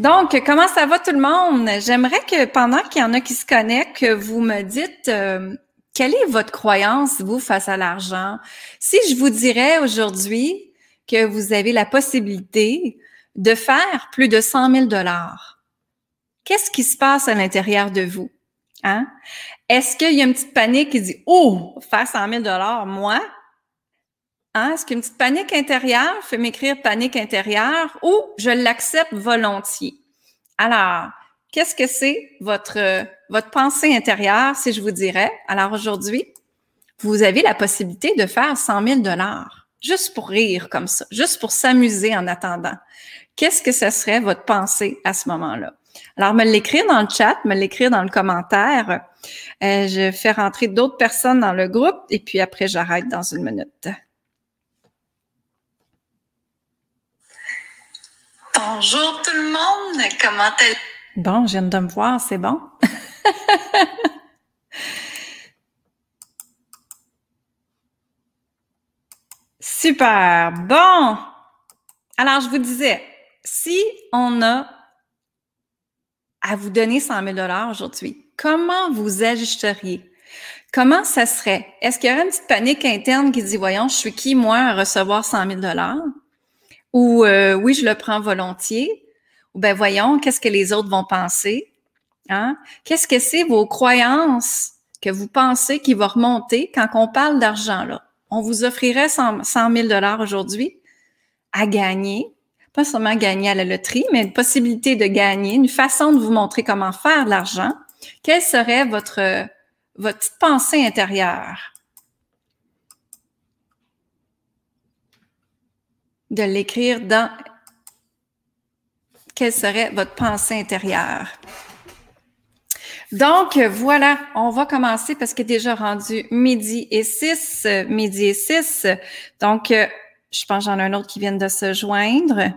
Donc, comment ça va tout le monde? J'aimerais que pendant qu'il y en a qui se connectent, que vous me dites euh, quelle est votre croyance, vous, face à l'argent? Si je vous dirais aujourd'hui que vous avez la possibilité de faire plus de 100 000 dollars, qu'est-ce qui se passe à l'intérieur de vous? Hein? Est-ce qu'il y a une petite panique qui dit, oh, faire 100 000 dollars, moi, Hein? Est-ce qu'une petite panique intérieure? Fait m'écrire panique intérieure ou je l'accepte volontiers? Alors, qu'est-ce que c'est votre, votre pensée intérieure, si je vous dirais? Alors aujourd'hui, vous avez la possibilité de faire 100 000 dollars, juste pour rire comme ça, juste pour s'amuser en attendant. Qu'est-ce que ce serait votre pensée à ce moment-là? Alors, me l'écrire dans le chat, me l'écrire dans le commentaire. Euh, je fais rentrer d'autres personnes dans le groupe et puis après, j'arrête dans une minute. Bonjour tout le monde, comment elle Bon, je viens de me voir, c'est bon. Super. Bon. Alors, je vous disais, si on a à vous donner 100 000 aujourd'hui, comment vous ajusteriez? Comment ça serait? Est-ce qu'il y aurait une petite panique interne qui dit, voyons, je suis qui, moi, à recevoir 100 000 ou euh, oui, je le prends volontiers, ou ben voyons, qu'est-ce que les autres vont penser? Hein? Qu'est-ce que c'est vos croyances que vous pensez qui vont remonter quand on parle d'argent là? On vous offrirait 100, 000 dollars aujourd'hui à gagner, pas seulement gagner à la loterie, mais une possibilité de gagner, une façon de vous montrer comment faire de l'argent. Quelle serait votre, votre petite pensée intérieure? de l'écrire dans quelle serait votre pensée intérieure? Donc, voilà, on va commencer parce qu'il est déjà rendu midi et six, midi et six. Donc, euh, je pense que j'en ai un autre qui vient de se joindre.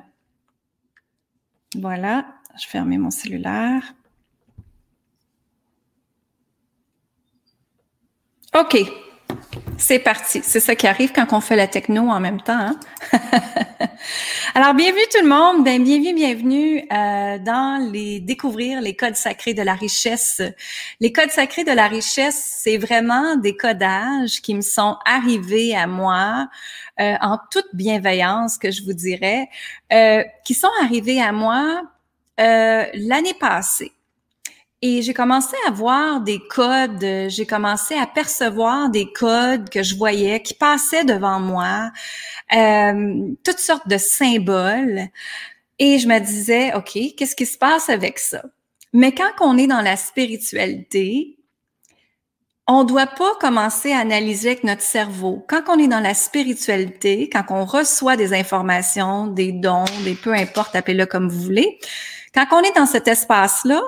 Voilà, je fermer mon cellulaire. OK. C'est parti. C'est ça qui arrive quand on fait la techno en même temps. Hein? Alors, bienvenue tout le monde. Ben, bienvenue, bienvenue euh, dans les découvrir les codes sacrés de la richesse. Les codes sacrés de la richesse, c'est vraiment des codages qui me sont arrivés à moi euh, en toute bienveillance, que je vous dirais, euh, qui sont arrivés à moi l'année passée. Et j'ai commencé à voir des codes, j'ai commencé à percevoir des codes que je voyais qui passaient devant moi, euh, toutes sortes de symboles. Et je me disais, OK, qu'est-ce qui se passe avec ça? Mais quand on est dans la spiritualité, on doit pas commencer à analyser avec notre cerveau. Quand on est dans la spiritualité, quand on reçoit des informations, des dons, des peu importe, appelez-le comme vous voulez, quand on est dans cet espace-là,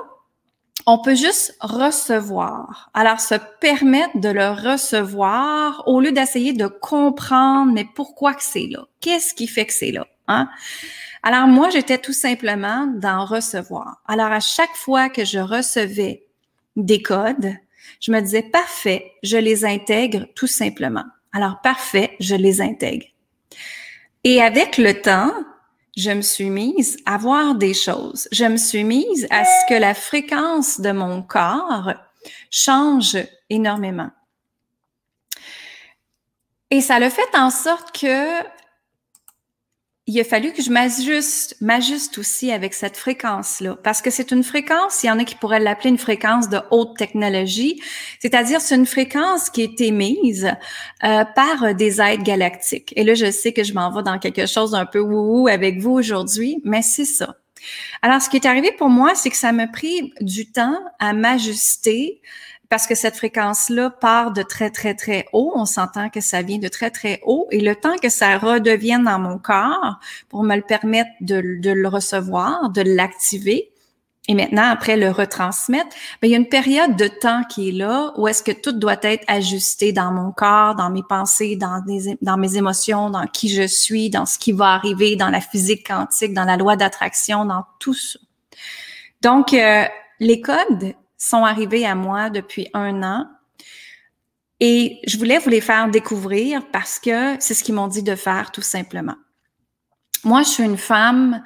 on peut juste recevoir. Alors, se permettre de le recevoir au lieu d'essayer de comprendre, mais pourquoi que c'est là? Qu'est-ce qui fait que c'est là? Hein? Alors, moi, j'étais tout simplement d'en recevoir. Alors, à chaque fois que je recevais des codes, je me disais, parfait, je les intègre tout simplement. Alors, parfait, je les intègre. Et avec le temps, je me suis mise à voir des choses. Je me suis mise à ce que la fréquence de mon corps change énormément. Et ça le fait en sorte que il a fallu que je m'ajuste, m'ajuste aussi avec cette fréquence-là, parce que c'est une fréquence, il y en a qui pourraient l'appeler une fréquence de haute technologie, c'est-à-dire c'est une fréquence qui est émise euh, par des aides galactiques. Et là, je sais que je m'en vais dans quelque chose un peu wouhou avec vous aujourd'hui, mais c'est ça. Alors, ce qui est arrivé pour moi, c'est que ça m'a pris du temps à m'ajuster parce que cette fréquence-là part de très, très, très haut. On s'entend que ça vient de très, très haut. Et le temps que ça redevienne dans mon corps pour me le permettre de, le recevoir, de l'activer, et maintenant, après le retransmettre, ben, il y a une période de temps qui est là où est-ce que tout doit être ajusté dans mon corps, dans mes pensées, dans, dans mes émotions, dans qui je suis, dans ce qui va arriver, dans la physique quantique, dans la loi d'attraction, dans tout ça. Donc, euh, les codes sont arrivés à moi depuis un an et je voulais vous les faire découvrir parce que c'est ce qu'ils m'ont dit de faire tout simplement. Moi, je suis une femme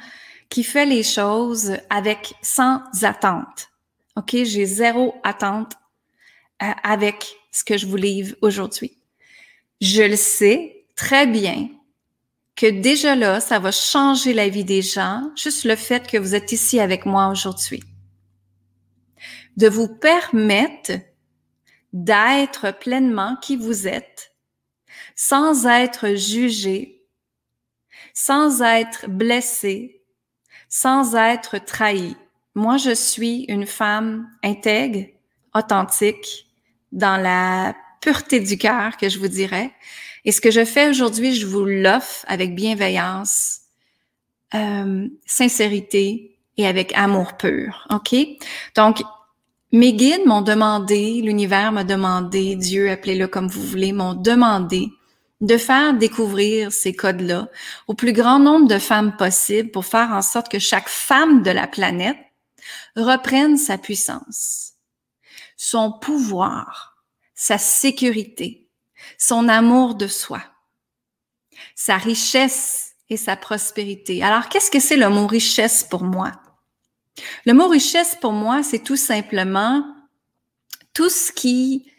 qui fait les choses avec sans attente. OK? J'ai zéro attente euh, avec ce que je vous livre aujourd'hui. Je le sais très bien que déjà là, ça va changer la vie des gens, juste le fait que vous êtes ici avec moi aujourd'hui. De vous permettre d'être pleinement qui vous êtes, sans être jugé, sans être blessé, sans être trahi. Moi, je suis une femme intègre, authentique, dans la pureté du cœur, que je vous dirais. Et ce que je fais aujourd'hui, je vous l'offre avec bienveillance, euh, sincérité et avec amour pur. OK? Donc, mes guides m'ont demandé, l'univers m'a demandé, Dieu, appelez-le comme vous voulez, m'ont demandé de faire découvrir ces codes-là au plus grand nombre de femmes possible pour faire en sorte que chaque femme de la planète reprenne sa puissance, son pouvoir, sa sécurité, son amour de soi, sa richesse et sa prospérité. Alors, qu'est-ce que c'est le mot richesse pour moi? Le mot richesse pour moi, c'est tout simplement tout ce qui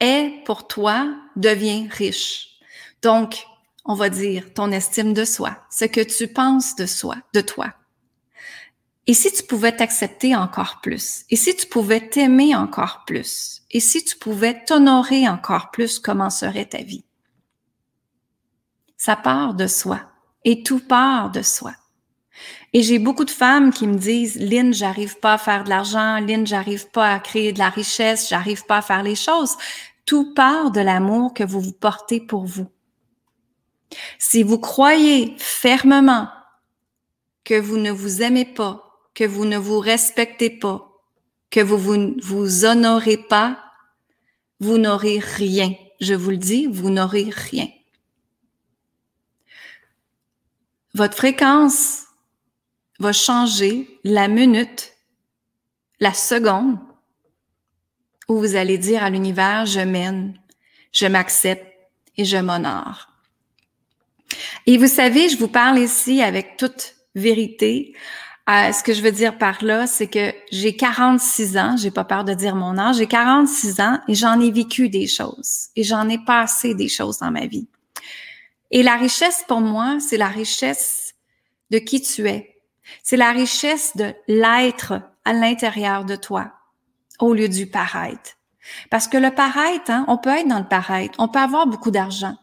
est pour toi devient riche. Donc, on va dire ton estime de soi, ce que tu penses de soi, de toi. Et si tu pouvais t'accepter encore plus? Et si tu pouvais t'aimer encore plus? Et si tu pouvais t'honorer encore plus, comment serait ta vie? Ça part de soi. Et tout part de soi. Et j'ai beaucoup de femmes qui me disent, Lynn, j'arrive pas à faire de l'argent, Lynn, j'arrive pas à créer de la richesse, j'arrive pas à faire les choses. Tout part de l'amour que vous vous portez pour vous. Si vous croyez fermement que vous ne vous aimez pas, que vous ne vous respectez pas, que vous vous, vous honorez pas, vous n'aurez rien. Je vous le dis, vous n'aurez rien. Votre fréquence va changer la minute, la seconde où vous allez dire à l'univers, je mène, je m'accepte et je m'honore. Et vous savez, je vous parle ici avec toute vérité. Euh, ce que je veux dire par là, c'est que j'ai 46 ans, j'ai pas peur de dire mon âge, j'ai 46 ans et j'en ai vécu des choses et j'en ai passé des choses dans ma vie. Et la richesse pour moi, c'est la richesse de qui tu es. C'est la richesse de l'être à l'intérieur de toi au lieu du paraître. Parce que le paraître, hein, on peut être dans le paraître, on peut avoir beaucoup d'argent,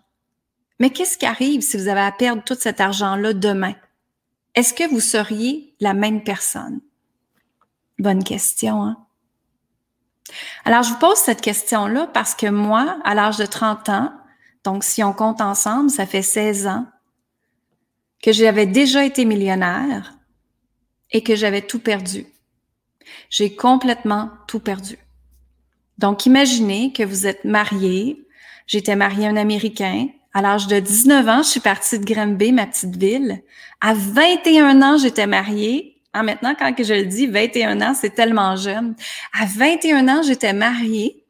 mais qu'est-ce qui arrive si vous avez à perdre tout cet argent-là demain? Est-ce que vous seriez la même personne? Bonne question, hein? Alors, je vous pose cette question-là parce que moi, à l'âge de 30 ans, donc si on compte ensemble, ça fait 16 ans, que j'avais déjà été millionnaire et que j'avais tout perdu. J'ai complètement tout perdu. Donc, imaginez que vous êtes marié, j'étais mariée à un Américain, à l'âge de 19 ans, je suis partie de Granby, ma petite ville. À 21 ans, j'étais mariée. Ah, maintenant, quand je le dis, 21 ans, c'est tellement jeune. À 21 ans, j'étais mariée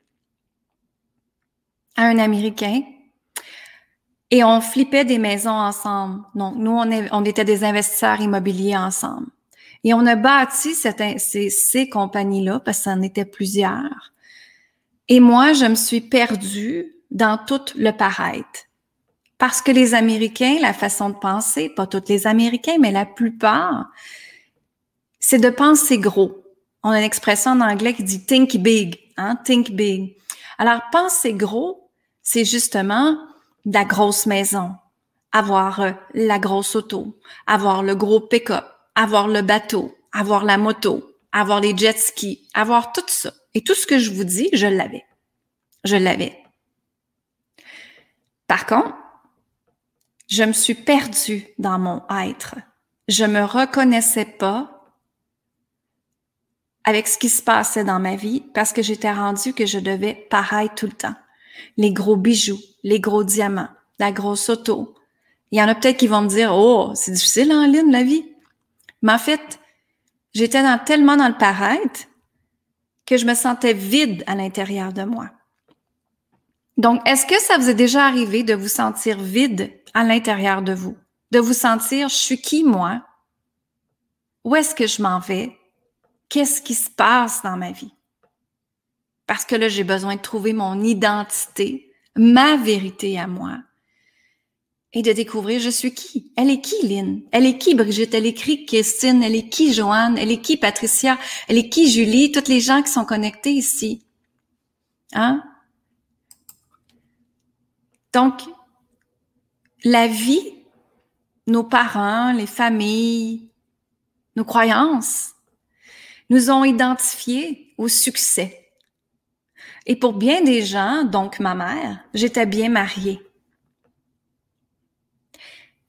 à un Américain et on flippait des maisons ensemble. Donc, nous, on, on était des investisseurs immobiliers ensemble. Et on a bâti ces compagnies-là parce que ça en était plusieurs. Et moi, je me suis perdue dans tout le paraître. Parce que les Américains, la façon de penser, pas tous les Américains, mais la plupart, c'est de penser gros. On a une expression en anglais qui dit think big, hein, think big. Alors, penser gros, c'est justement la grosse maison, avoir euh, la grosse auto, avoir le gros pick-up, avoir le bateau, avoir la moto, avoir les jet skis, avoir tout ça. Et tout ce que je vous dis, je l'avais. Je l'avais. Par contre, je me suis perdue dans mon être. Je me reconnaissais pas avec ce qui se passait dans ma vie parce que j'étais rendue que je devais paraître tout le temps. Les gros bijoux, les gros diamants, la grosse auto. Il y en a peut-être qui vont me dire, oh, c'est difficile en ligne, la vie. Mais en fait, j'étais tellement dans le paraître que je me sentais vide à l'intérieur de moi. Donc, est-ce que ça vous est déjà arrivé de vous sentir vide à l'intérieur de vous? De vous sentir, je suis qui moi? Où est-ce que je m'en vais? Qu'est-ce qui se passe dans ma vie? Parce que là, j'ai besoin de trouver mon identité, ma vérité à moi et de découvrir je suis qui. Elle est qui, Lynn? Elle est qui, Brigitte? Elle est qui, Christine? Elle est qui, Joanne? Elle est qui, Patricia? Elle est qui, Julie? Toutes les gens qui sont connectés ici. Hein? Donc, la vie, nos parents, les familles, nos croyances, nous ont identifiés au succès. Et pour bien des gens, donc ma mère, j'étais bien mariée.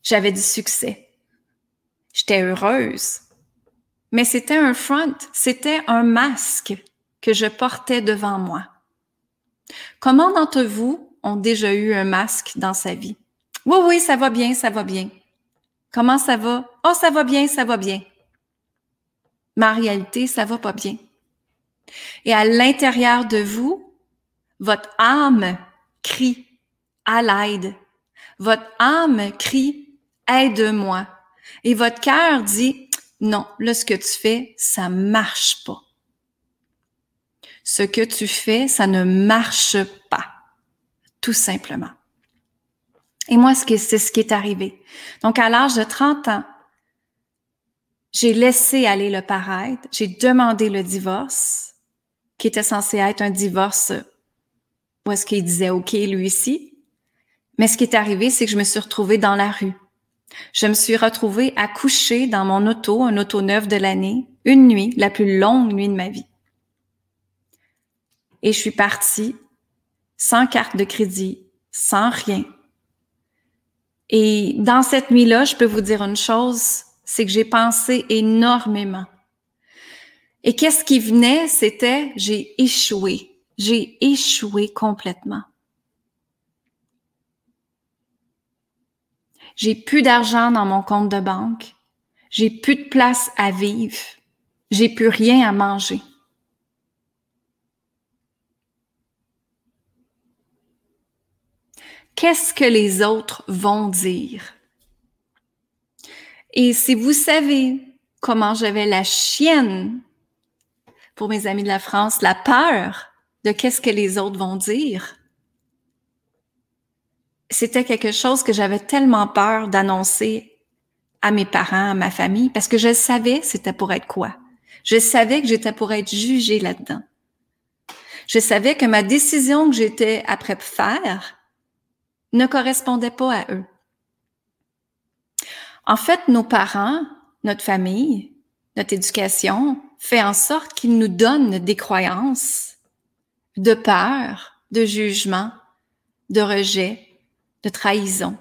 J'avais du succès. J'étais heureuse. Mais c'était un front, c'était un masque que je portais devant moi. Comment d'entre vous ont déjà eu un masque dans sa vie? Oui, oui, ça va bien, ça va bien. Comment ça va? Oh, ça va bien, ça va bien. Ma réalité, ça va pas bien. Et à l'intérieur de vous, votre âme crie à l'aide. Votre âme crie aide-moi. Et votre cœur dit, non, là, ce que tu fais, ça marche pas. Ce que tu fais, ça ne marche pas. Tout simplement. Et moi, c'est ce qui est arrivé. Donc, à l'âge de 30 ans, j'ai laissé aller le paraître, j'ai demandé le divorce, qui était censé être un divorce où est-ce qu'il disait OK, lui ici. Mais ce qui est arrivé, c'est que je me suis retrouvée dans la rue. Je me suis retrouvée à coucher dans mon auto, un auto neuf de l'année, une nuit, la plus longue nuit de ma vie. Et je suis partie sans carte de crédit, sans rien. Et dans cette nuit-là, je peux vous dire une chose, c'est que j'ai pensé énormément. Et qu'est-ce qui venait? C'était j'ai échoué. J'ai échoué complètement. J'ai plus d'argent dans mon compte de banque. J'ai plus de place à vivre. J'ai plus rien à manger. Qu'est-ce que les autres vont dire? Et si vous savez comment j'avais la chienne, pour mes amis de la France, la peur de qu'est-ce que les autres vont dire, c'était quelque chose que j'avais tellement peur d'annoncer à mes parents, à ma famille, parce que je savais c'était pour être quoi. Je savais que j'étais pour être jugée là-dedans. Je savais que ma décision que j'étais après faire ne correspondait pas à eux. En fait, nos parents, notre famille, notre éducation fait en sorte qu'ils nous donnent des croyances de peur, de jugement, de rejet, de trahison,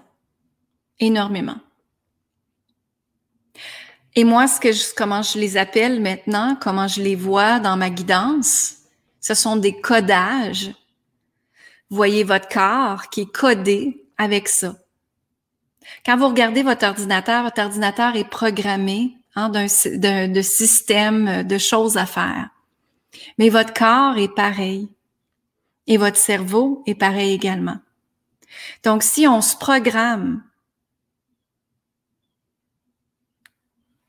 énormément. Et moi, ce que je, comment je les appelle maintenant, comment je les vois dans ma guidance, ce sont des codages. voyez votre corps qui est codé avec ça. Quand vous regardez votre ordinateur, votre ordinateur est programmé hein, d'un de système de choses à faire. Mais votre corps est pareil. Et votre cerveau est pareil également. Donc, si on se programme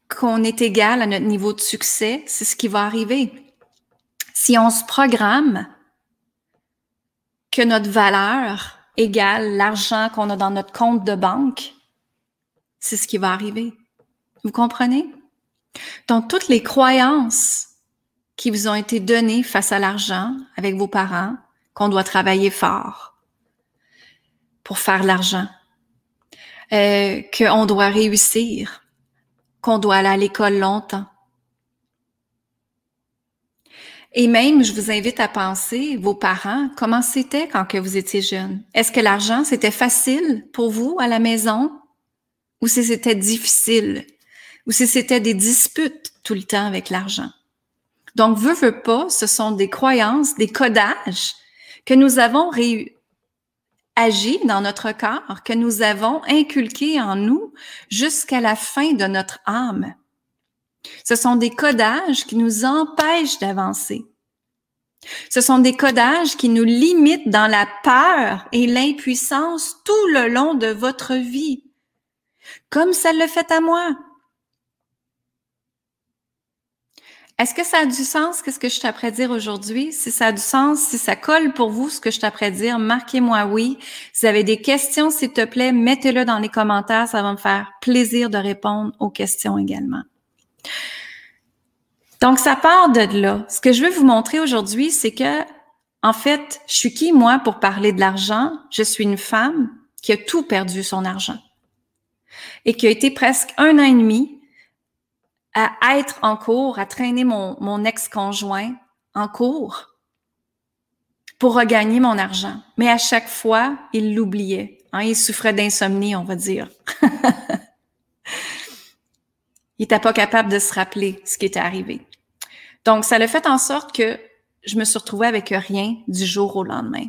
qu'on est égal à notre niveau de succès, c'est ce qui va arriver. Si on se programme que notre valeur égale l'argent qu'on a dans notre compte de banque, c'est ce qui va arriver. Vous comprenez? Donc, toutes les croyances qui vous ont été données face à l'argent avec vos parents, qu'on doit travailler fort, pour faire l'argent, euh, qu'on doit réussir, qu'on doit aller à l'école longtemps. Et même, je vous invite à penser, vos parents, comment c'était quand que vous étiez jeune? Est-ce que l'argent, c'était facile pour vous à la maison? Ou si c'était difficile? Ou si c'était des disputes tout le temps avec l'argent? Donc, veut, veut pas, ce sont des croyances, des codages que nous avons agi dans notre corps, que nous avons inculqués en nous jusqu'à la fin de notre âme. Ce sont des codages qui nous empêchent d'avancer. Ce sont des codages qui nous limitent dans la peur et l'impuissance tout le long de votre vie, comme ça le fait à moi. Est-ce que ça a du sens, qu'est-ce que je t'apprête dire aujourd'hui? Si ça a du sens, si ça colle pour vous, ce que je t'apprête dire, marquez-moi oui. Si vous avez des questions, s'il te plaît, mettez-le dans les commentaires. Ça va me faire plaisir de répondre aux questions également. Donc, ça part de là. Ce que je veux vous montrer aujourd'hui, c'est que, en fait, je suis qui, moi, pour parler de l'argent? Je suis une femme qui a tout perdu son argent et qui a été presque un an et demi à être en cours, à traîner mon, mon ex-conjoint en cours pour regagner mon argent. Mais à chaque fois, il l'oubliait. Hein, il souffrait d'insomnie, on va dire. il n'était pas capable de se rappeler ce qui était arrivé. Donc, ça l'a fait en sorte que je me suis retrouvée avec rien du jour au lendemain.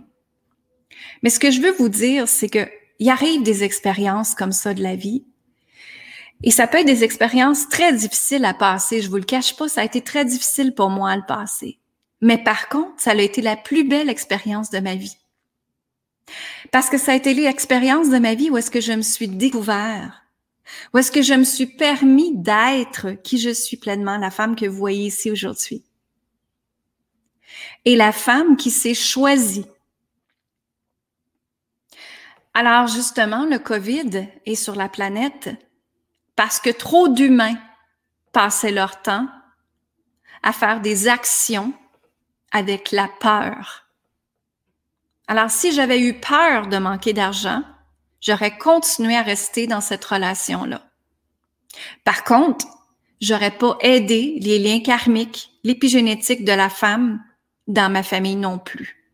Mais ce que je veux vous dire, c'est que il arrive des expériences comme ça de la vie et ça peut être des expériences très difficiles à passer. Je vous le cache pas, ça a été très difficile pour moi à le passer. Mais par contre, ça a été la plus belle expérience de ma vie. Parce que ça a été l'expérience de ma vie où est-ce que je me suis découvert, où est-ce que je me suis permis d'être qui je suis pleinement, la femme que vous voyez ici aujourd'hui. Et la femme qui s'est choisie. Alors justement, le COVID est sur la planète parce que trop d'humains passaient leur temps à faire des actions avec la peur. Alors, si j'avais eu peur de manquer d'argent, j'aurais continué à rester dans cette relation-là. Par contre, j'aurais pas aidé les liens karmiques, l'épigénétique de la femme dans ma famille non plus.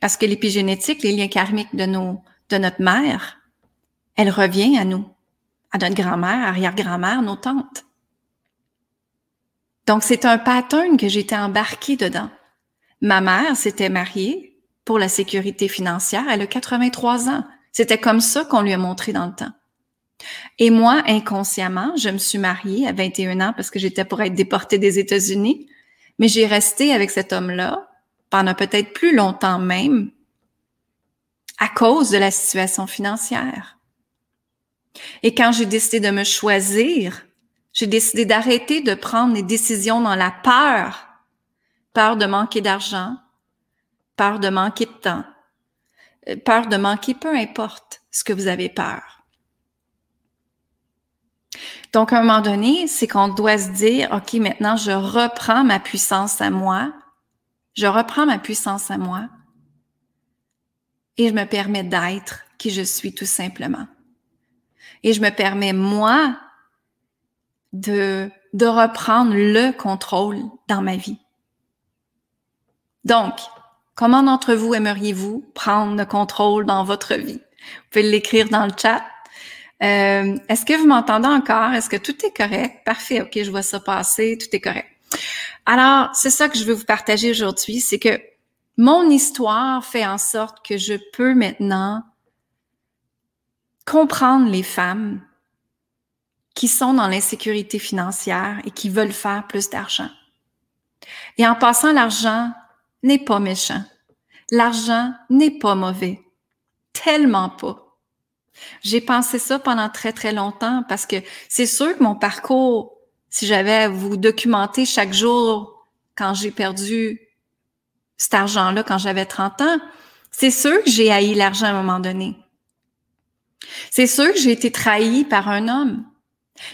Parce que l'épigénétique, les liens karmiques de notre mère, elle revient à nous à notre grand-mère, arrière-grand-mère, nos tantes. Donc, c'est un pattern que j'étais embarquée dedans. Ma mère s'était mariée pour la sécurité financière. Elle a 83 ans. C'était comme ça qu'on lui a montré dans le temps. Et moi, inconsciemment, je me suis mariée à 21 ans parce que j'étais pour être déportée des États-Unis. Mais j'ai resté avec cet homme-là pendant peut-être plus longtemps même à cause de la situation financière. Et quand j'ai décidé de me choisir, j'ai décidé d'arrêter de prendre des décisions dans la peur. Peur de manquer d'argent, peur de manquer de temps, euh, peur de manquer, peu importe ce que vous avez peur. Donc, à un moment donné, c'est qu'on doit se dire, OK, maintenant, je reprends ma puissance à moi. Je reprends ma puissance à moi. Et je me permets d'être qui je suis tout simplement et je me permets, moi, de, de reprendre le contrôle dans ma vie. Donc, comment d'entre vous aimeriez-vous prendre le contrôle dans votre vie? Vous pouvez l'écrire dans le chat. Euh, Est-ce que vous m'entendez encore? Est-ce que tout est correct? Parfait, ok, je vois ça passer, tout est correct. Alors, c'est ça que je veux vous partager aujourd'hui, c'est que mon histoire fait en sorte que je peux maintenant comprendre les femmes qui sont dans l'insécurité financière et qui veulent faire plus d'argent. Et en passant, l'argent n'est pas méchant. L'argent n'est pas mauvais. Tellement pas. J'ai pensé ça pendant très, très longtemps parce que c'est sûr que mon parcours, si j'avais à vous documenter chaque jour quand j'ai perdu cet argent-là quand j'avais 30 ans, c'est sûr que j'ai haï l'argent à un moment donné. C'est sûr que j'ai été trahie par un homme.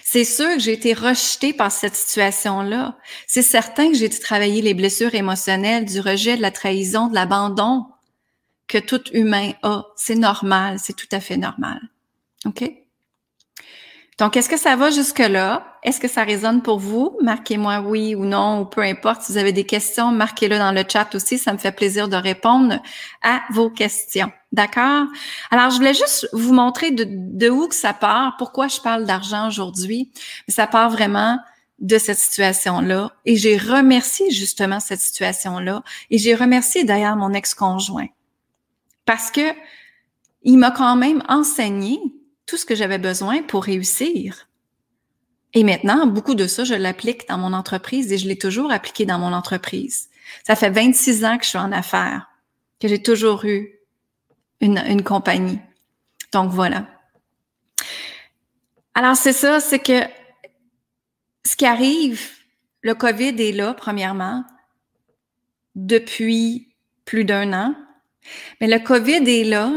C'est sûr que j'ai été rejetée par cette situation-là. C'est certain que j'ai dû travailler les blessures émotionnelles du rejet, de la trahison, de l'abandon que tout humain a. C'est normal, c'est tout à fait normal. OK? Donc, est-ce que ça va jusque-là? Est-ce que ça résonne pour vous? Marquez-moi oui ou non, ou peu importe. Si vous avez des questions, marquez-le dans le chat aussi. Ça me fait plaisir de répondre à vos questions. D'accord? Alors, je voulais juste vous montrer de, de où que ça part, pourquoi je parle d'argent aujourd'hui. Ça part vraiment de cette situation-là et j'ai remercié justement cette situation-là et j'ai remercié d'ailleurs mon ex-conjoint parce que il m'a quand même enseigné tout ce que j'avais besoin pour réussir. Et maintenant, beaucoup de ça, je l'applique dans mon entreprise et je l'ai toujours appliqué dans mon entreprise. Ça fait 26 ans que je suis en affaires, que j'ai toujours eu une, une compagnie. Donc voilà. Alors c'est ça, c'est que ce qui arrive, le COVID est là, premièrement, depuis plus d'un an. Mais le COVID est là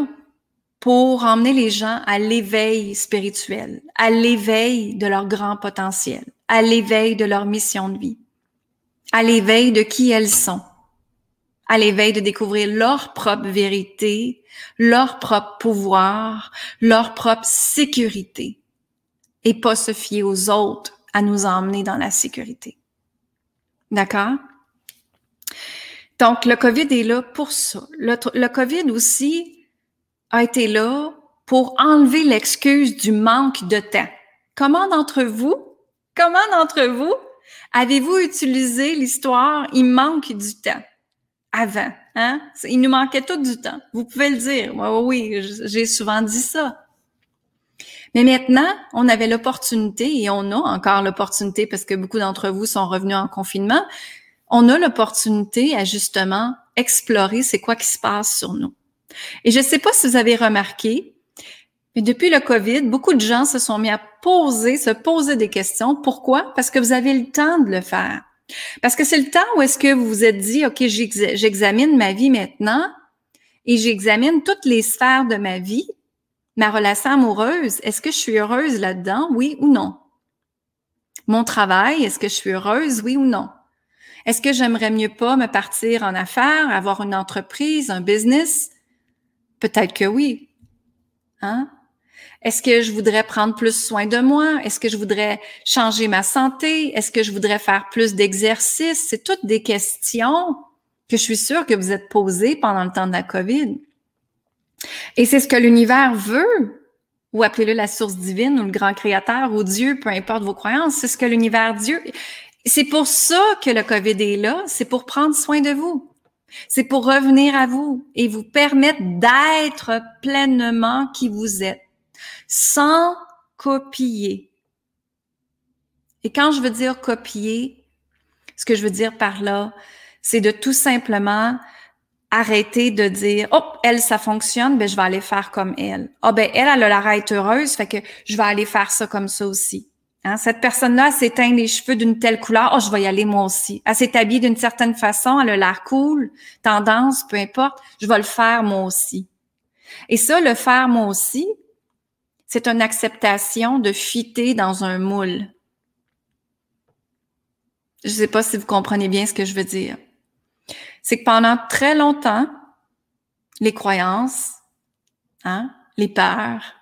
pour emmener les gens à l'éveil spirituel, à l'éveil de leur grand potentiel, à l'éveil de leur mission de vie, à l'éveil de qui elles sont, à l'éveil de découvrir leur propre vérité, leur propre pouvoir, leur propre sécurité, et pas se fier aux autres à nous emmener dans la sécurité. D'accord? Donc, le COVID est là pour ça. Le, COVID aussi a été là pour enlever l'excuse du manque de temps. Comment d'entre vous, comment d'entre vous avez-vous utilisé l'histoire il manque du temps? Avant? Hein? Il nous manquait tout du temps. Vous pouvez le dire. Oui, oui j'ai souvent dit ça. Mais maintenant, on avait l'opportunité et on a encore l'opportunité parce que beaucoup d'entre vous sont revenus en confinement. On a l'opportunité à justement explorer c'est quoi qui se passe sur nous. Et je ne sais pas si vous avez remarqué, mais depuis le COVID, beaucoup de gens se sont mis à poser, se poser des questions. Pourquoi? Parce que vous avez le temps de le faire. Parce que c'est le temps où est-ce que vous vous êtes dit, OK, j'examine ma vie maintenant et j'examine toutes les sphères de ma vie Ma relation amoureuse, est-ce que je suis heureuse là-dedans, oui ou non? Mon travail, est-ce que je suis heureuse, oui ou non? Est-ce que j'aimerais mieux pas me partir en affaires, avoir une entreprise, un business? Peut-être que oui. Hein? Est-ce que je voudrais prendre plus soin de moi? Est-ce que je voudrais changer ma santé? Est-ce que je voudrais faire plus d'exercice? C'est toutes des questions que je suis sûre que vous êtes posées pendant le temps de la COVID. Et c'est ce que l'univers veut, ou appelez-le la source divine, ou le grand créateur, ou Dieu, peu importe vos croyances, c'est ce que l'univers Dieu. C'est pour ça que le COVID est là, c'est pour prendre soin de vous. C'est pour revenir à vous et vous permettre d'être pleinement qui vous êtes, sans copier. Et quand je veux dire copier, ce que je veux dire par là, c'est de tout simplement arrêter de dire oh elle ça fonctionne ben je vais aller faire comme elle oh, ben elle elle a la être heureuse fait que je vais aller faire ça comme ça aussi hein? cette personne là s'éteint les cheveux d'une telle couleur oh je vais y aller moi aussi. Elle s'est habillée d'une certaine façon elle a l'air cool tendance peu importe je vais le faire moi aussi. Et ça le faire moi aussi c'est une acceptation de fitter dans un moule. Je sais pas si vous comprenez bien ce que je veux dire. C'est que pendant très longtemps, les croyances, hein, les peurs,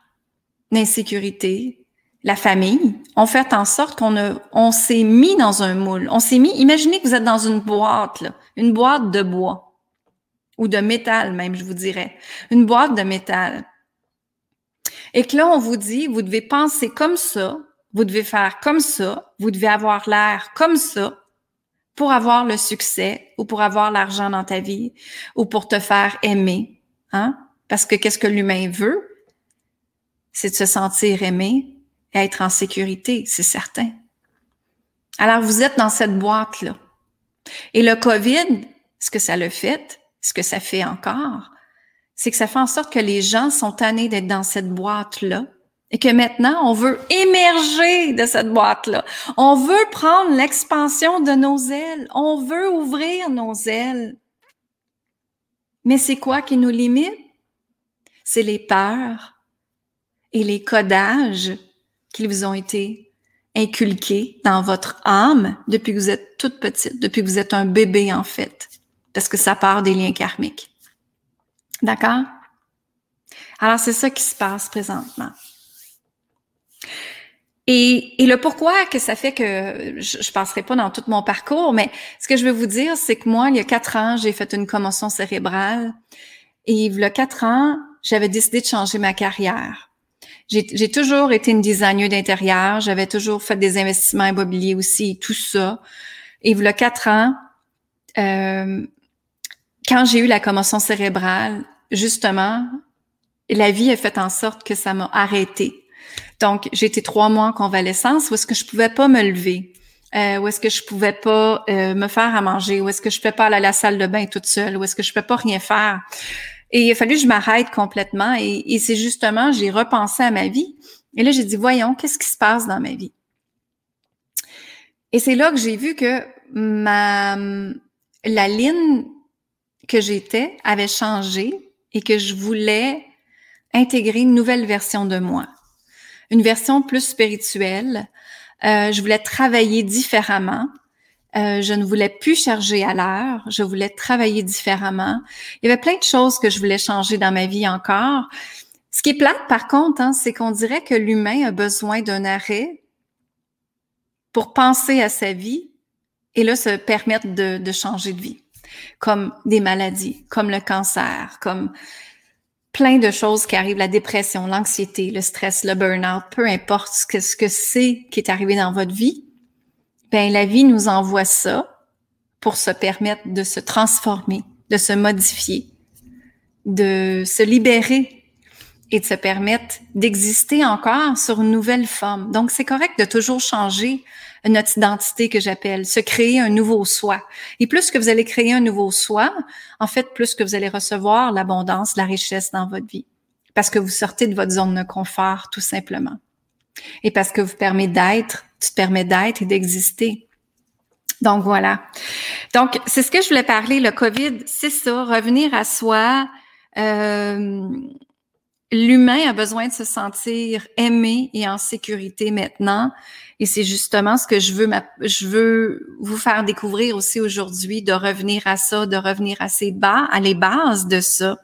l'insécurité, la famille ont fait en sorte qu'on on s'est mis dans un moule. On s'est mis, imaginez que vous êtes dans une boîte, une boîte de bois ou de métal même, je vous dirais, une boîte de métal. Et que là, on vous dit, vous devez penser comme ça, vous devez faire comme ça, vous devez avoir l'air comme ça, pour avoir le succès ou pour avoir l'argent dans ta vie ou pour te faire aimer. Hein? Parce que qu'est-ce que l'humain veut? C'est de se sentir aimé être en sécurité, c'est certain. Alors, vous êtes dans cette boîte-là. Et le COVID, ce que ça le fait, ce que ça fait encore, c'est que ça fait en sorte que les gens sont tannés d'être dans cette boîte-là et que maintenant, on veut émerger de cette boîte-là. On veut prendre l'expansion de nos ailes. On veut ouvrir nos ailes. Mais c'est quoi qui nous limite? C'est les peurs et les codages qui vous ont été inculqués dans votre âme depuis que vous êtes toute petite, depuis que vous êtes un bébé en fait, parce que ça part des liens karmiques. D'accord? Alors c'est ça qui se passe présentement. Et, le pourquoi que ça fait que je, je passerai pas dans tout mon parcours, mais ce que je veux vous dire, c'est que moi, il y a quatre ans, j'ai fait une commotion cérébrale. Et il y a quatre ans, j'avais décidé de changer ma carrière. J'ai toujours été une designer d'intérieur. J'avais toujours fait des investissements immobiliers aussi, tout ça. Et il y quatre ans, euh, quand j'ai eu la commotion cérébrale, justement, la vie a fait en sorte que ça m'a arrêté. Donc, j'ai été trois mois en convalescence où est-ce que je pouvais pas me lever, euh, où est-ce que je pouvais pas euh, me faire à manger, où est-ce que je pouvais pas aller à la salle de bain toute seule, où est-ce que je pouvais pas rien faire. Et il a fallu que je m'arrête complètement. Et, et c'est justement, j'ai repensé à ma vie. Et là, j'ai dit, voyons, qu'est-ce qui se passe dans ma vie? Et c'est là que j'ai vu que ma, la ligne que j'étais avait changé et que je voulais intégrer une nouvelle version de moi, une version plus spirituelle. Euh, je voulais travailler différemment. Euh, je ne voulais plus charger à l'heure. Je voulais travailler différemment. Il y avait plein de choses que je voulais changer dans ma vie encore. Ce qui est plate, par contre, hein, c'est qu'on dirait que l'humain a besoin d'un arrêt pour penser à sa vie et là se permettre de, de changer de vie, comme des maladies, comme le cancer, comme plein de choses qui arrivent, la dépression, l'anxiété, le stress, le burn-out, peu importe ce que, ce que c'est qui est arrivé dans votre vie, ben la vie nous envoie ça pour se permettre de se transformer, de se modifier, de se libérer et de se permettre d'exister encore sur une nouvelle forme. Donc, c'est correct de toujours changer notre identité que j'appelle, se créer un nouveau soi. Et plus que vous allez créer un nouveau soi, en fait, plus que vous allez recevoir l'abondance, la richesse dans votre vie. Parce que vous sortez de votre zone de confort, tout simplement. Et parce que vous permet d'être, tu te permets d'être et d'exister. Donc voilà. Donc c'est ce que je voulais parler. Le Covid, c'est ça, revenir à soi. Euh, L'humain a besoin de se sentir aimé et en sécurité maintenant. Et c'est justement ce que je veux, je veux vous faire découvrir aussi aujourd'hui, de revenir à ça, de revenir à ces bas, à les bases de ça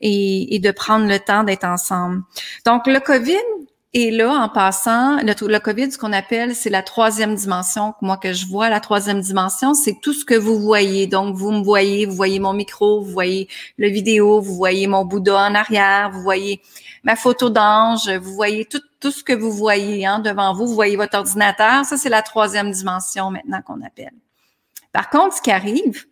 et, et de prendre le temps d'être ensemble. Donc, le COVID, et là, en passant, le, COVID, ce qu'on appelle, c'est la troisième dimension, moi que je vois. La troisième dimension, c'est tout ce que vous voyez. Donc, vous me voyez, vous voyez mon micro, vous voyez le vidéo, vous voyez mon Bouddha en arrière, vous voyez ma photo d'ange, vous voyez tout, tout ce que vous voyez hein, devant vous, vous voyez votre ordinateur. Ça, c'est la troisième dimension maintenant qu'on appelle. Par contre, ce qui arrive,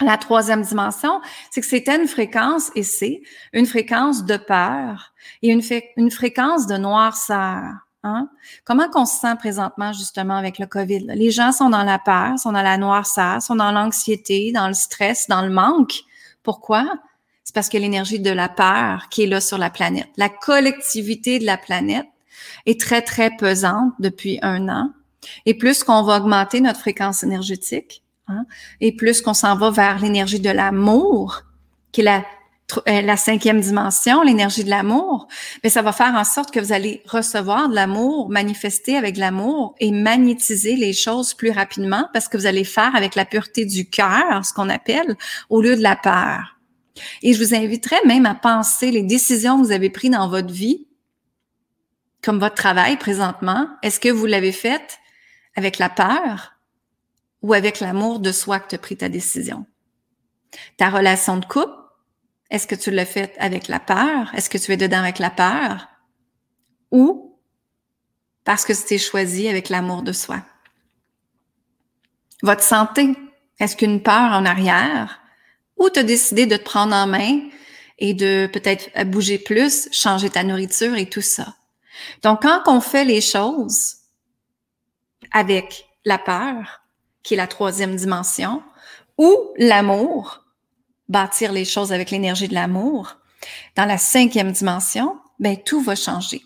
la troisième dimension, c'est que c'était une fréquence, et c'est une fréquence de peur et une, fréquence de noirceur. Hein? Comment qu'on se sent présentement justement avec le COVID? Les gens sont dans la peur, sont dans la noirceur, sont dans l'anxiété, dans le stress, dans le manque. Pourquoi? C'est parce que l'énergie de la peur qui est là sur la planète. La collectivité de la planète est très, très pesante depuis un an. Et plus qu'on va augmenter notre fréquence énergétique, Hein? Et plus qu'on s'en va vers l'énergie de l'amour, qui est la, euh, cinquième dimension, l'énergie de l'amour, mais ça va faire en sorte que vous allez recevoir de l'amour, manifester avec l'amour et magnétiser les choses plus rapidement parce que vous allez faire avec la pureté du cœur, ce qu'on appelle, au lieu de la peur. Et je vous inviterais même à penser les décisions que vous avez prises dans votre vie, comme votre travail présentement. Est-ce que vous l'avez fait avec la peur? Ou avec l'amour de soi que tu as pris ta décision? Ta relation de couple, est-ce que tu l'as faite avec la peur? Est-ce que tu es dedans avec la peur? Ou parce que t'es choisi avec l'amour de soi? Votre santé, est-ce qu'une peur en arrière? Ou tu as décidé de te prendre en main et de peut-être bouger plus, changer ta nourriture et tout ça? Donc, quand on fait les choses avec la peur, qui est la troisième dimension, ou l'amour, bâtir les choses avec l'énergie de l'amour. Dans la cinquième dimension, ben, tout va changer.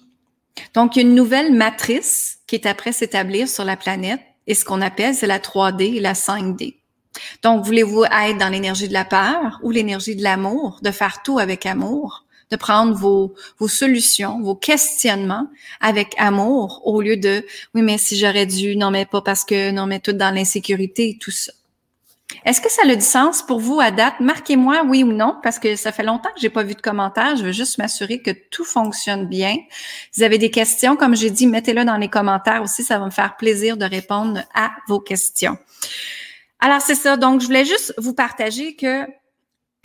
Donc, une nouvelle matrice qui est après s'établir sur la planète et ce qu'on appelle, c'est la 3D et la 5D. Donc, voulez-vous être dans l'énergie de la peur ou l'énergie de l'amour, de faire tout avec amour? De prendre vos, vos solutions, vos questionnements avec amour au lieu de oui, mais si j'aurais dû, non, mais pas parce que, non, mais tout dans l'insécurité, tout ça. Est-ce que ça a du sens pour vous à date? Marquez-moi oui ou non, parce que ça fait longtemps que j'ai pas vu de commentaires. Je veux juste m'assurer que tout fonctionne bien. Si vous avez des questions, comme j'ai dit, mettez-le dans les commentaires aussi. Ça va me faire plaisir de répondre à vos questions. Alors, c'est ça. Donc, je voulais juste vous partager que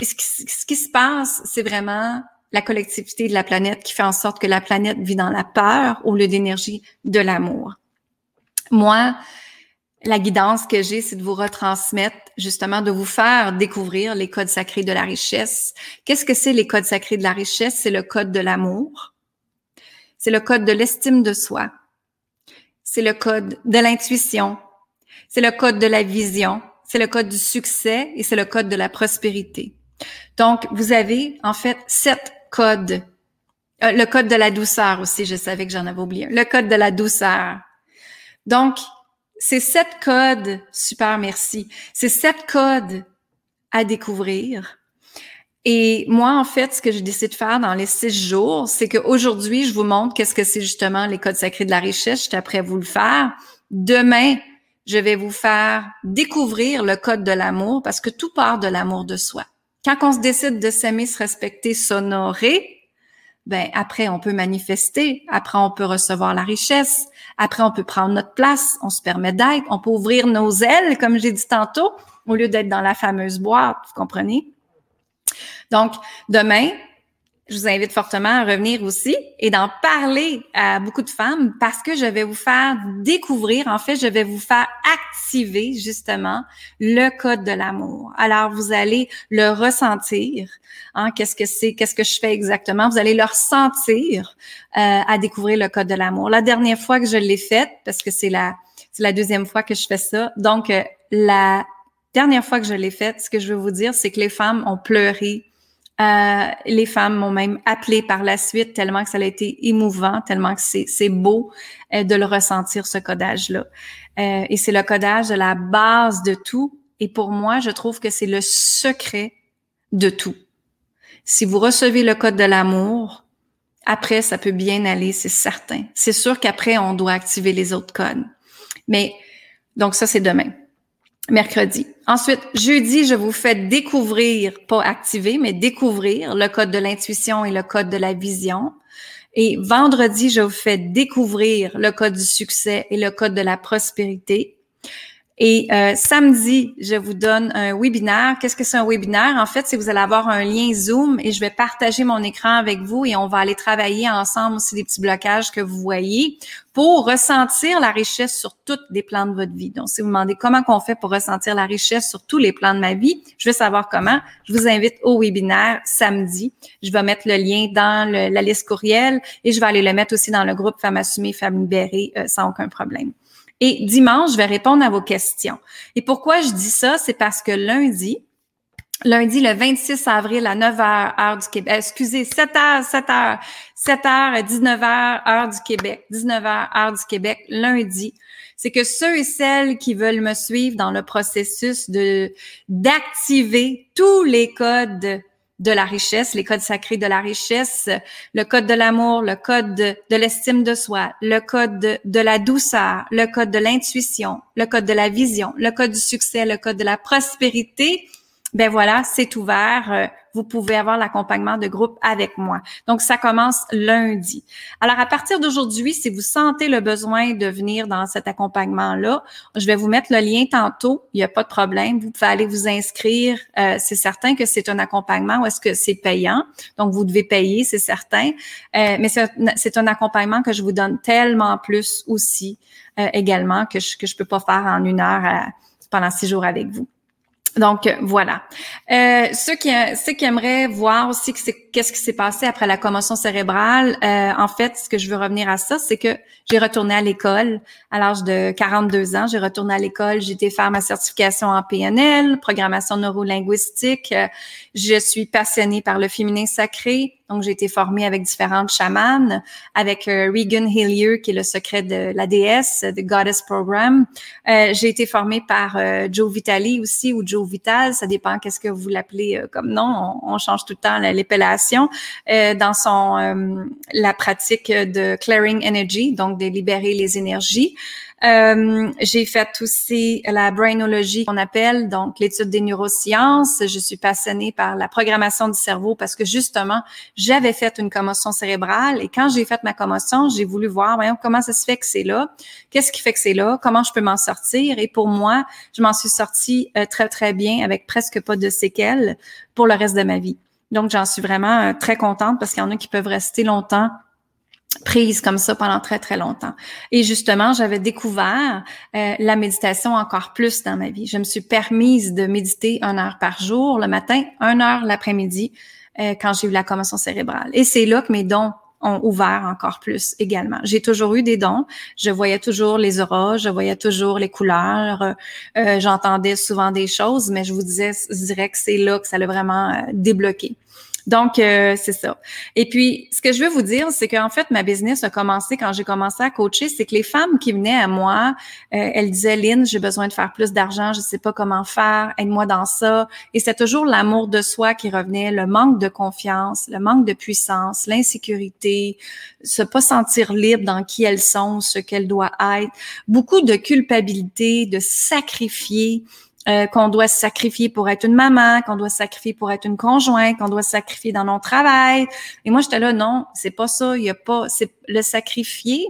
ce qui, ce qui se passe, c'est vraiment la collectivité de la planète qui fait en sorte que la planète vit dans la peur au lieu d'énergie de l'amour. Moi, la guidance que j'ai, c'est de vous retransmettre, justement, de vous faire découvrir les codes sacrés de la richesse. Qu'est-ce que c'est les codes sacrés de la richesse? C'est le code de l'amour. C'est le code de l'estime de soi. C'est le code de l'intuition. C'est le code de la vision. C'est le code du succès et c'est le code de la prospérité. Donc, vous avez, en fait, sept codes. Euh, le code de la douceur aussi, je savais que j'en avais oublié. Le code de la douceur. Donc, c'est sept codes, super merci, c'est sept codes à découvrir. Et moi, en fait, ce que j'ai décidé de faire dans les six jours, c'est qu'aujourd'hui, je vous montre qu'est-ce que c'est justement les codes sacrés de la richesse. J'étais après vous le faire. Demain, je vais vous faire découvrir le code de l'amour parce que tout part de l'amour de soi. Quand on se décide de s'aimer, se respecter, s'honorer, ben après on peut manifester, après on peut recevoir la richesse, après on peut prendre notre place, on se permet d'être, on peut ouvrir nos ailes comme j'ai dit tantôt au lieu d'être dans la fameuse boîte, vous comprenez? Donc demain, je vous invite fortement à revenir aussi et d'en parler à beaucoup de femmes parce que je vais vous faire découvrir, en fait, je vais vous faire activer justement le code de l'amour. Alors, vous allez le ressentir. Hein, qu'est-ce que c'est, qu'est-ce que je fais exactement? Vous allez le ressentir euh, à découvrir le code de l'amour. La dernière fois que je l'ai fait, parce que c'est la, c'est la deuxième fois que je fais ça, donc euh, la dernière fois que je l'ai fait, ce que je veux vous dire, c'est que les femmes ont pleuré euh, les femmes m'ont même appelé par la suite tellement que ça a été émouvant, tellement que c'est beau euh, de le ressentir, ce codage-là. Euh, et c'est le codage de la base de tout. Et pour moi, je trouve que c'est le secret de tout. Si vous recevez le code de l'amour, après, ça peut bien aller, c'est certain. C'est sûr qu'après, on doit activer les autres codes. Mais, donc ça, c'est demain mercredi. Ensuite, jeudi, je vous fais découvrir, pas activer, mais découvrir le code de l'intuition et le code de la vision. Et vendredi, je vous fais découvrir le code du succès et le code de la prospérité. Et euh, samedi, je vous donne un webinaire. Qu'est-ce que c'est un webinaire? En fait, c'est vous allez avoir un lien Zoom et je vais partager mon écran avec vous et on va aller travailler ensemble aussi des petits blocages que vous voyez pour ressentir la richesse sur tous les plans de votre vie. Donc, si vous, vous demandez comment qu'on fait pour ressentir la richesse sur tous les plans de ma vie, je veux savoir comment. Je vous invite au webinaire samedi. Je vais mettre le lien dans la liste courriel et je vais aller le mettre aussi dans le groupe Femmes assumées, Femmes libérées euh, sans aucun problème. Et dimanche, je vais répondre à vos questions. Et pourquoi je dis ça? C'est parce que lundi, lundi le 26 avril à 9h, heure du Québec, excusez, 7h, 7h, 7h, 19h, heure du Québec, 19h, heure du Québec, lundi, c'est que ceux et celles qui veulent me suivre dans le processus de d'activer tous les codes de la richesse, les codes sacrés de la richesse, le code de l'amour, le code de, l'estime de soi, le code de, de, la douceur, le code de l'intuition, le code de la vision, le code du succès, le code de la prospérité. Ben voilà, c'est ouvert. Euh, vous pouvez avoir l'accompagnement de groupe avec moi. Donc, ça commence lundi. Alors, à partir d'aujourd'hui, si vous sentez le besoin de venir dans cet accompagnement-là, je vais vous mettre le lien tantôt. Il n'y a pas de problème. Vous pouvez aller vous inscrire. Euh, c'est certain que c'est un accompagnement ou est-ce que c'est payant? Donc, vous devez payer, c'est certain. Euh, mais c'est un accompagnement que je vous donne tellement plus aussi euh, également que je que je peux pas faire en une heure pendant six jours avec vous. Donc voilà. Euh, ceux qui ceux qui aimeraient voir aussi qu'est-ce qui s'est passé après la commotion cérébrale, euh, en fait, ce que je veux revenir à ça, c'est que j'ai retourné à l'école à l'âge de 42 ans. J'ai retourné à l'école, j'ai été faire ma certification en PNL, programmation neurolinguistique. Euh, je suis passionnée par le féminin sacré. Donc, j'ai été formée avec différentes chamanes, avec euh, Regan Hillier, qui est le secret de la déesse, The Goddess Program. Euh, j'ai été formée par euh, Joe Vitali aussi, ou Joe Vital, ça dépend qu'est-ce que vous l'appelez comme nom. On, change tout le temps l'épellation. dans son la pratique de clearing energy, donc de libérer les énergies. Euh, j'ai fait aussi la brainologie qu'on appelle, donc l'étude des neurosciences. Je suis passionnée par la programmation du cerveau parce que justement, j'avais fait une commotion cérébrale et quand j'ai fait ma commotion, j'ai voulu voir voyons, comment ça se fait que c'est là, qu'est-ce qui fait que c'est là, comment je peux m'en sortir? Et pour moi, je m'en suis sortie euh, très, très bien avec presque pas de séquelles pour le reste de ma vie. Donc, j'en suis vraiment euh, très contente parce qu'il y en a qui peuvent rester longtemps prise comme ça pendant très, très longtemps. Et justement, j'avais découvert euh, la méditation encore plus dans ma vie. Je me suis permise de méditer une heure par jour le matin, une heure l'après-midi euh, quand j'ai eu la commotion cérébrale. Et c'est là que mes dons ont ouvert encore plus également. J'ai toujours eu des dons. Je voyais toujours les auras, je voyais toujours les couleurs, euh, j'entendais souvent des choses, mais je vous disais, je dirais que c'est là que ça l'a vraiment débloqué. Donc, euh, c'est ça. Et puis, ce que je veux vous dire, c'est qu'en fait, ma business a commencé quand j'ai commencé à coacher, c'est que les femmes qui venaient à moi, euh, elles disaient, Lynn, j'ai besoin de faire plus d'argent, je sais pas comment faire, aide-moi dans ça. Et c'est toujours l'amour de soi qui revenait, le manque de confiance, le manque de puissance, l'insécurité, se pas sentir libre dans qui elles sont, ce qu'elles doivent être, beaucoup de culpabilité, de sacrifier. Euh, qu'on doit se sacrifier pour être une maman, qu'on doit se sacrifier pour être une conjointe, qu'on doit se sacrifier dans notre travail. Et moi, j'étais là, non, c'est pas ça. Il y a pas, le sacrifier.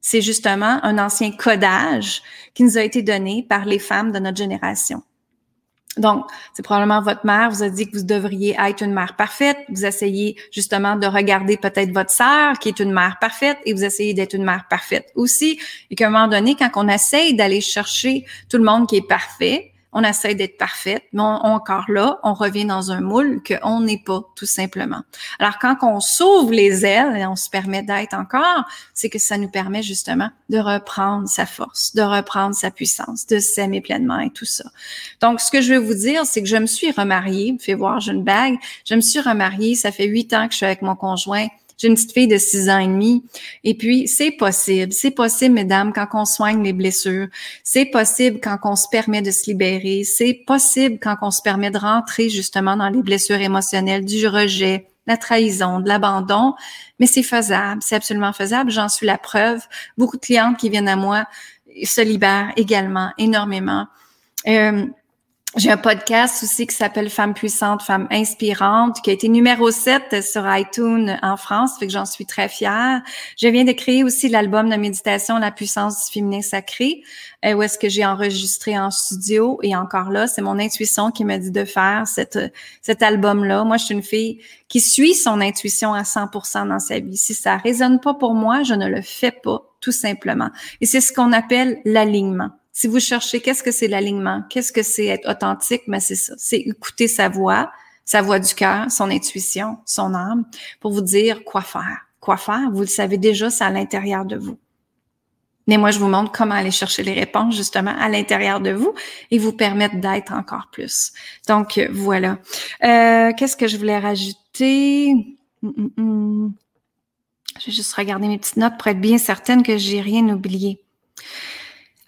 C'est justement un ancien codage qui nous a été donné par les femmes de notre génération. Donc, c'est probablement votre mère vous a dit que vous devriez être une mère parfaite. Vous essayez justement de regarder peut-être votre sœur qui est une mère parfaite et vous essayez d'être une mère parfaite aussi. Et qu'à un moment donné, quand on essaye d'aller chercher tout le monde qui est parfait, on essaie d'être parfaite, mais encore là, on revient dans un moule qu'on n'est pas, tout simplement. Alors, quand on s'ouvre les ailes et on se permet d'être encore, c'est que ça nous permet justement de reprendre sa force, de reprendre sa puissance, de s'aimer pleinement et tout ça. Donc, ce que je veux vous dire, c'est que je me suis remariée, fait voir, j'ai une bague, je me suis remariée, ça fait huit ans que je suis avec mon conjoint, j'ai une petite fille de six ans et demi. Et puis, c'est possible. C'est possible, mesdames, quand on soigne les blessures. C'est possible quand on se permet de se libérer. C'est possible quand on se permet de rentrer justement dans les blessures émotionnelles, du rejet, la trahison, de l'abandon. Mais c'est faisable. C'est absolument faisable. J'en suis la preuve. Beaucoup de clientes qui viennent à moi se libèrent également énormément. Euh, j'ai un podcast aussi qui s'appelle Femmes puissantes, Femmes inspirantes, qui a été numéro 7 sur iTunes en France, fait que j'en suis très fière. Je viens de créer aussi l'album de méditation La puissance du féminin sacré, euh, où est-ce que j'ai enregistré en studio. Et encore là, c'est mon intuition qui m'a dit de faire cet album-là. Moi, je suis une fille qui suit son intuition à 100% dans sa vie. Si ça résonne pas pour moi, je ne le fais pas, tout simplement. Et c'est ce qu'on appelle l'alignement. Si vous cherchez qu'est-ce que c'est l'alignement, qu'est-ce que c'est être authentique, mais ben, c'est ça. C'est écouter sa voix, sa voix du cœur, son intuition, son âme, pour vous dire quoi faire. Quoi faire, vous le savez déjà, c'est à l'intérieur de vous. Mais moi, je vous montre comment aller chercher les réponses justement à l'intérieur de vous et vous permettre d'être encore plus. Donc, voilà. Euh, Qu'est-ce que je voulais rajouter? Hum, hum, hum. Je vais juste regarder mes petites notes pour être bien certaine que j'ai rien oublié.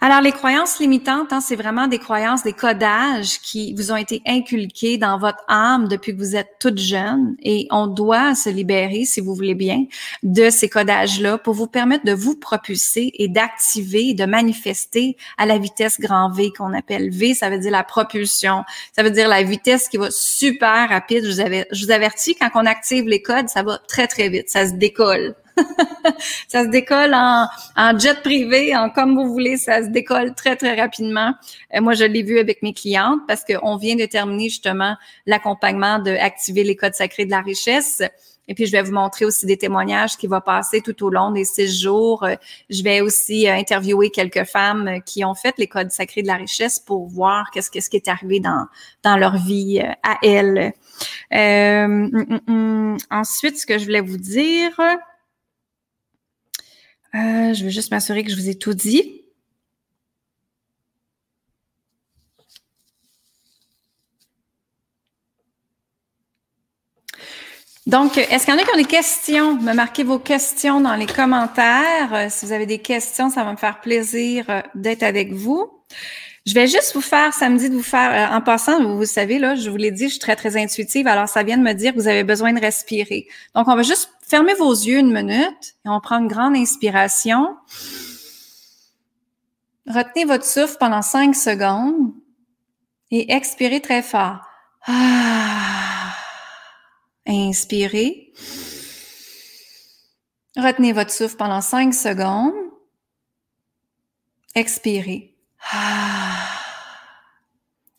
Alors, les croyances limitantes, hein, c'est vraiment des croyances, des codages qui vous ont été inculqués dans votre âme depuis que vous êtes toute jeune et on doit se libérer, si vous voulez bien, de ces codages-là pour vous permettre de vous propulser et d'activer, de manifester à la vitesse grand V qu'on appelle V, ça veut dire la propulsion, ça veut dire la vitesse qui va super rapide. Je vous, avais, je vous avertis, quand on active les codes, ça va très, très vite, ça se décolle. ça se décolle en, en, jet privé, en comme vous voulez, ça se décolle très, très rapidement. Euh, moi, je l'ai vu avec mes clientes parce qu'on vient de terminer justement l'accompagnement de activer les codes sacrés de la richesse. Et puis, je vais vous montrer aussi des témoignages qui vont passer tout au long des six jours. Euh, je vais aussi euh, interviewer quelques femmes qui ont fait les codes sacrés de la richesse pour voir qu'est-ce, qui est arrivé dans, dans leur vie à elles. Euh, hum, hum, hum. ensuite, ce que je voulais vous dire, euh, je veux juste m'assurer que je vous ai tout dit. Donc, est-ce qu'il y en a qui ont des questions? Me marquez vos questions dans les commentaires. Euh, si vous avez des questions, ça va me faire plaisir euh, d'être avec vous. Je vais juste vous faire, samedi, de vous faire, en passant, vous, vous savez, là, je vous l'ai dit, je suis très, très intuitive, alors ça vient de me dire que vous avez besoin de respirer. Donc, on va juste fermer vos yeux une minute et on prend une grande inspiration. Retenez votre souffle pendant cinq secondes et expirez très fort. Ah. Inspirez. Retenez votre souffle pendant cinq secondes. Expirez. Ah.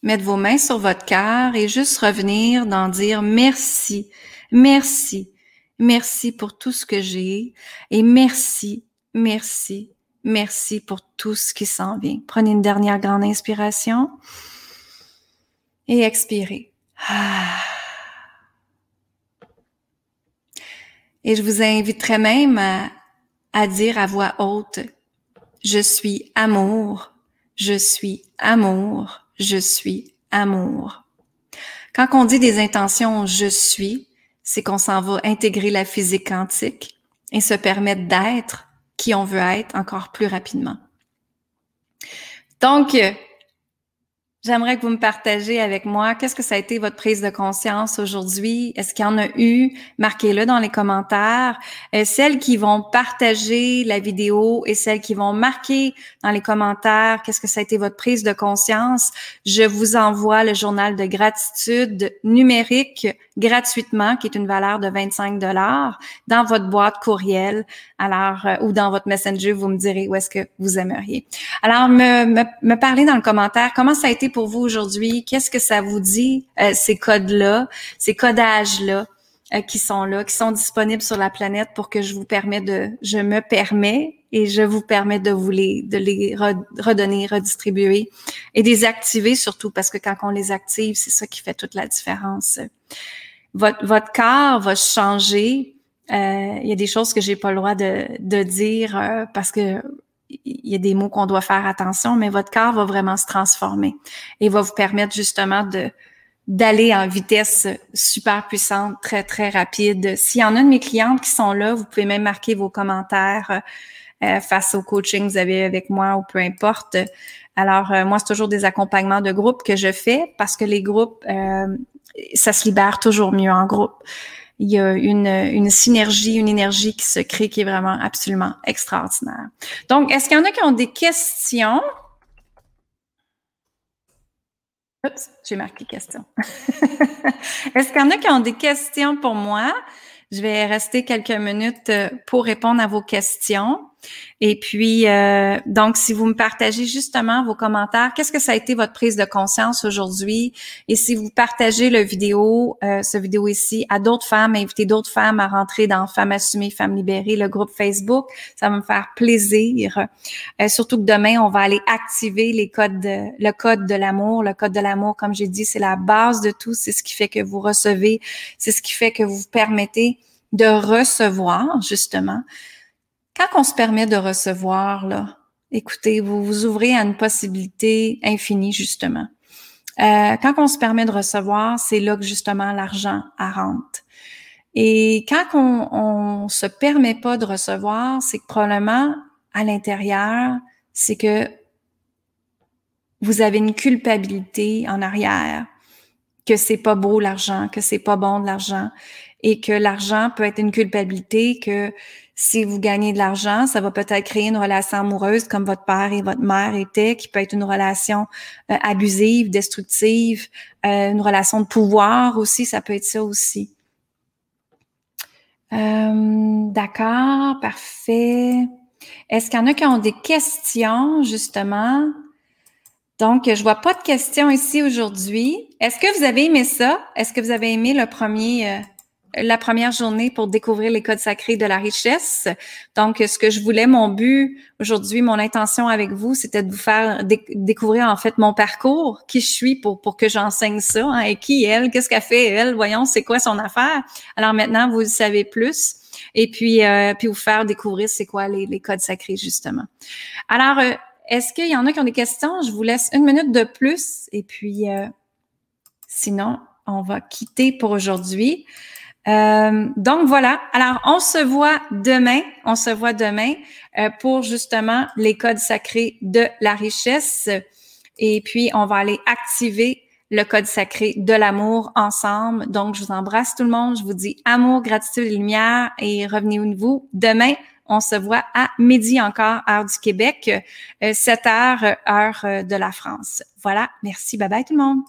mettre vos mains sur votre cœur et juste revenir d'en dire merci, merci, merci pour tout ce que j'ai et merci, merci, merci pour tout ce qui s'en vient. Prenez une dernière grande inspiration et expirez. Ah. Et je vous inviterai même à, à dire à voix haute, je suis amour, je suis amour, je suis amour. Quand on dit des intentions je suis, c'est qu'on s'en va intégrer la physique quantique et se permettre d'être qui on veut être encore plus rapidement. Donc, J'aimerais que vous me partagiez avec moi qu'est-ce que ça a été votre prise de conscience aujourd'hui? Est-ce qu'il y en a eu? Marquez-le dans les commentaires. Euh, celles qui vont partager la vidéo et celles qui vont marquer dans les commentaires qu'est-ce que ça a été votre prise de conscience, je vous envoie le journal de gratitude numérique gratuitement, qui est une valeur de 25 dollars, dans votre boîte courriel. Alors, euh, ou dans votre messenger, vous me direz où est-ce que vous aimeriez. Alors, me, me, me parler dans le commentaire comment ça a été pour vous aujourd'hui? Qu'est-ce que ça vous dit, euh, ces codes-là, ces codages-là? Euh, qui sont là, qui sont disponibles sur la planète pour que je vous permets de, je me permets et je vous permets de vous les, de les redonner, redistribuer et désactiver surtout parce que quand on les active, c'est ça qui fait toute la différence. Votre, votre corps va changer. Euh, il y a des choses que j'ai pas le droit de, de dire parce que il y a des mots qu'on doit faire attention, mais votre corps va vraiment se transformer et va vous permettre justement de d'aller en vitesse super puissante, très, très rapide. S'il y en a de mes clientes qui sont là, vous pouvez même marquer vos commentaires euh, face au coaching que vous avez avec moi ou peu importe. Alors, euh, moi, c'est toujours des accompagnements de groupe que je fais parce que les groupes, euh, ça se libère toujours mieux en groupe il y a une, une synergie, une énergie qui se crée qui est vraiment absolument extraordinaire. Donc, est-ce qu'il y en a qui ont des questions? Oups, j'ai marqué question. est-ce qu'il y en a qui ont des questions pour moi? Je vais rester quelques minutes euh, pour répondre à vos questions. Et puis, euh, donc, si vous me partagez justement vos commentaires, qu'est-ce que ça a été votre prise de conscience aujourd'hui? Et si vous partagez le vidéo, euh, ce vidéo ici, à d'autres femmes, invitez d'autres femmes à rentrer dans Femmes assumées, Femmes libérées, le groupe Facebook, ça va me faire plaisir. Euh, surtout que demain, on va aller activer les codes, de, le code de l'amour. Le code de l'amour, comme j'ai dit, c'est la base de tout. C'est ce qui fait que vous recevez, c'est ce qui fait que vous vous permettez de recevoir, justement. Quand on se permet de recevoir, là, écoutez, vous vous ouvrez à une possibilité infinie, justement. Euh, quand on se permet de recevoir, c'est là que justement l'argent rentre. Et quand on, on se permet pas de recevoir, c'est que probablement à l'intérieur, c'est que vous avez une culpabilité en arrière, que c'est pas beau l'argent, que c'est pas bon de l'argent, et que l'argent peut être une culpabilité, que si vous gagnez de l'argent, ça va peut-être créer une relation amoureuse comme votre père et votre mère étaient, qui peut être une relation euh, abusive, destructive, euh, une relation de pouvoir aussi, ça peut être ça aussi. Euh, d'accord, parfait. Est-ce qu'il y en a qui ont des questions, justement? Donc, je vois pas de questions ici aujourd'hui. Est-ce que vous avez aimé ça? Est-ce que vous avez aimé le premier, la première journée pour découvrir les codes sacrés de la richesse. Donc, ce que je voulais, mon but aujourd'hui, mon intention avec vous, c'était de vous faire découvrir en fait mon parcours, qui je suis pour, que j'enseigne ça, hein, et qui elle, qu'est-ce qu'elle fait elle, voyons, c'est quoi son affaire. Alors maintenant, vous savez plus. Et puis, euh, puis vous faire découvrir c'est quoi les, les, codes sacrés, justement. Alors, euh, est-ce qu'il y en a qui ont des questions? Je vous laisse une minute de plus et puis euh, sinon, on va quitter pour aujourd'hui. Euh, donc voilà. Alors on se voit demain. On se voit demain euh, pour justement les codes sacrés de la richesse. Et puis on va aller activer le code sacré de l'amour ensemble. Donc je vous embrasse tout le monde. Je vous dis amour, gratitude et lumière et revenez-vous demain. On se voit à midi encore, heure du Québec, 7 euh, heures, heure de la France. Voilà. Merci. Bye bye tout le monde.